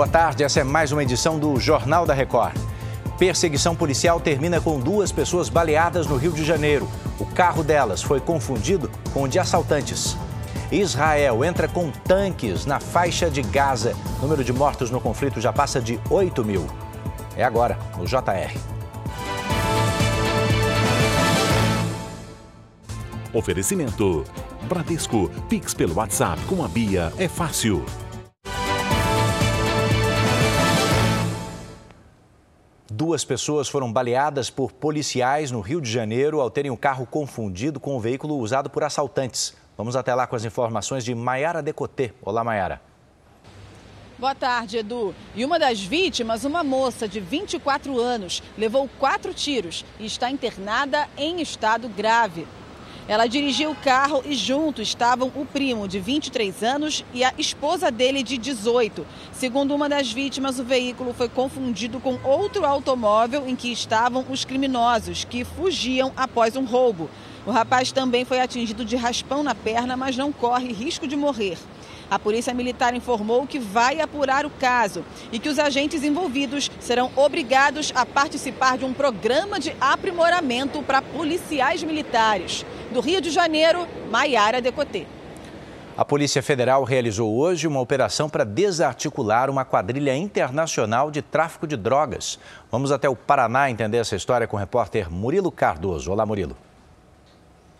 Boa tarde, essa é mais uma edição do Jornal da Record. Perseguição policial termina com duas pessoas baleadas no Rio de Janeiro. O carro delas foi confundido com o de assaltantes. Israel entra com tanques na faixa de Gaza. O número de mortos no conflito já passa de 8 mil. É agora, no JR. Oferecimento. Bradesco. Pix pelo WhatsApp com a Bia é fácil. Duas pessoas foram baleadas por policiais no Rio de Janeiro ao terem o carro confundido com o veículo usado por assaltantes. Vamos até lá com as informações de Maiara Decotê. Olá, Maiara. Boa tarde, Edu. E uma das vítimas, uma moça de 24 anos, levou quatro tiros e está internada em estado grave. Ela dirigiu o carro e junto estavam o primo de 23 anos e a esposa dele de 18. Segundo uma das vítimas, o veículo foi confundido com outro automóvel em que estavam os criminosos que fugiam após um roubo. O rapaz também foi atingido de raspão na perna, mas não corre risco de morrer. A Polícia Militar informou que vai apurar o caso e que os agentes envolvidos serão obrigados a participar de um programa de aprimoramento para policiais militares. Do Rio de Janeiro, Maiara Decotê. A Polícia Federal realizou hoje uma operação para desarticular uma quadrilha internacional de tráfico de drogas. Vamos até o Paraná entender essa história com o repórter Murilo Cardoso. Olá, Murilo.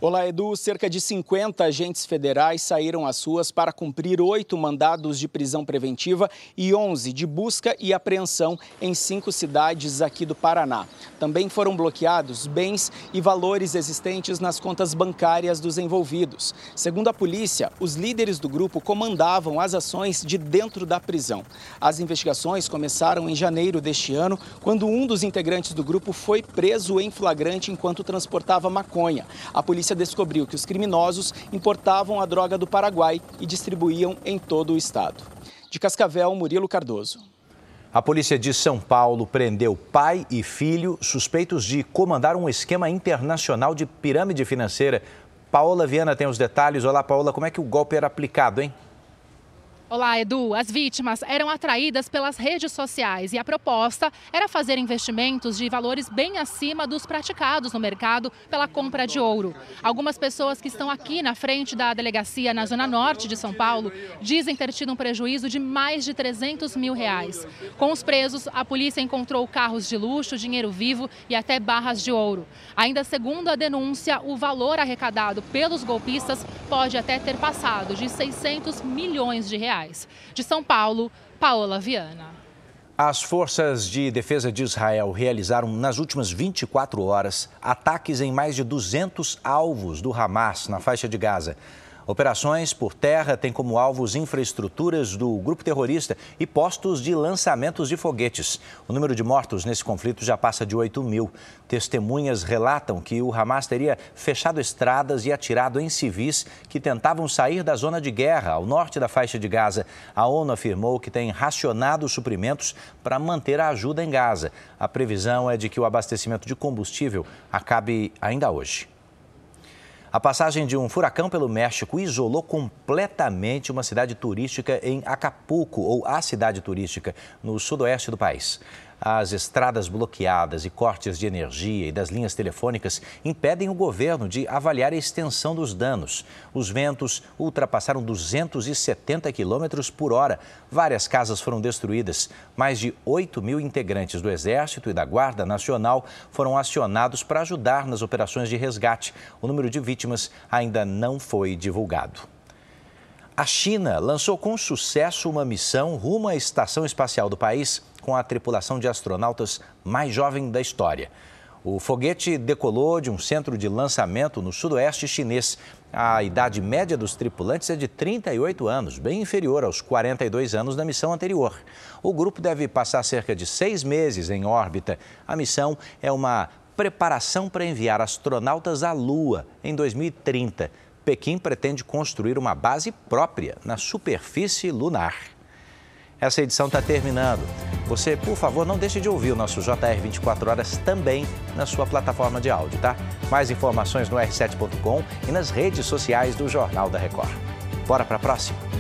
Olá, Edu. Cerca de 50 agentes federais saíram às ruas para cumprir oito mandados de prisão preventiva e 11 de busca e apreensão em cinco cidades aqui do Paraná. Também foram bloqueados bens e valores existentes nas contas bancárias dos envolvidos. Segundo a polícia, os líderes do grupo comandavam as ações de dentro da prisão. As investigações começaram em janeiro deste ano, quando um dos integrantes do grupo foi preso em flagrante enquanto transportava maconha. A polícia descobriu que os criminosos importavam a droga do Paraguai e distribuíam em todo o estado. De Cascavel, Murilo Cardoso. A polícia de São Paulo prendeu pai e filho suspeitos de comandar um esquema internacional de pirâmide financeira. Paola Viana tem os detalhes. Olá, Paola, como é que o golpe era aplicado, hein? Olá, Edu. As vítimas eram atraídas pelas redes sociais e a proposta era fazer investimentos de valores bem acima dos praticados no mercado pela compra de ouro. Algumas pessoas que estão aqui na frente da delegacia na zona norte de São Paulo dizem ter tido um prejuízo de mais de 300 mil reais. Com os presos, a polícia encontrou carros de luxo, dinheiro vivo e até barras de ouro. Ainda segundo a denúncia, o valor arrecadado pelos golpistas pode até ter passado de 600 milhões de reais. De São Paulo, Paola Viana. As forças de defesa de Israel realizaram nas últimas 24 horas ataques em mais de 200 alvos do Hamas na faixa de Gaza. Operações por terra têm como alvos infraestruturas do grupo terrorista e postos de lançamentos de foguetes. O número de mortos nesse conflito já passa de 8 mil. Testemunhas relatam que o Hamas teria fechado estradas e atirado em civis que tentavam sair da zona de guerra ao norte da faixa de Gaza. A ONU afirmou que tem racionado os suprimentos para manter a ajuda em Gaza. A previsão é de que o abastecimento de combustível acabe ainda hoje. A passagem de um furacão pelo México isolou completamente uma cidade turística em Acapulco, ou a cidade turística, no sudoeste do país. As estradas bloqueadas e cortes de energia e das linhas telefônicas impedem o governo de avaliar a extensão dos danos. Os ventos ultrapassaram 270 quilômetros por hora. Várias casas foram destruídas. Mais de 8 mil integrantes do Exército e da Guarda Nacional foram acionados para ajudar nas operações de resgate. O número de vítimas ainda não foi divulgado. A China lançou com sucesso uma missão rumo à estação espacial do país com a tripulação de astronautas mais jovem da história. O foguete decolou de um centro de lançamento no sudoeste chinês. A idade média dos tripulantes é de 38 anos, bem inferior aos 42 anos da missão anterior. O grupo deve passar cerca de seis meses em órbita. A missão é uma preparação para enviar astronautas à Lua em 2030. Pequim pretende construir uma base própria na superfície lunar. Essa edição está terminando. Você, por favor, não deixe de ouvir o nosso JR 24 Horas também na sua plataforma de áudio, tá? Mais informações no r7.com e nas redes sociais do Jornal da Record. Bora para a próxima?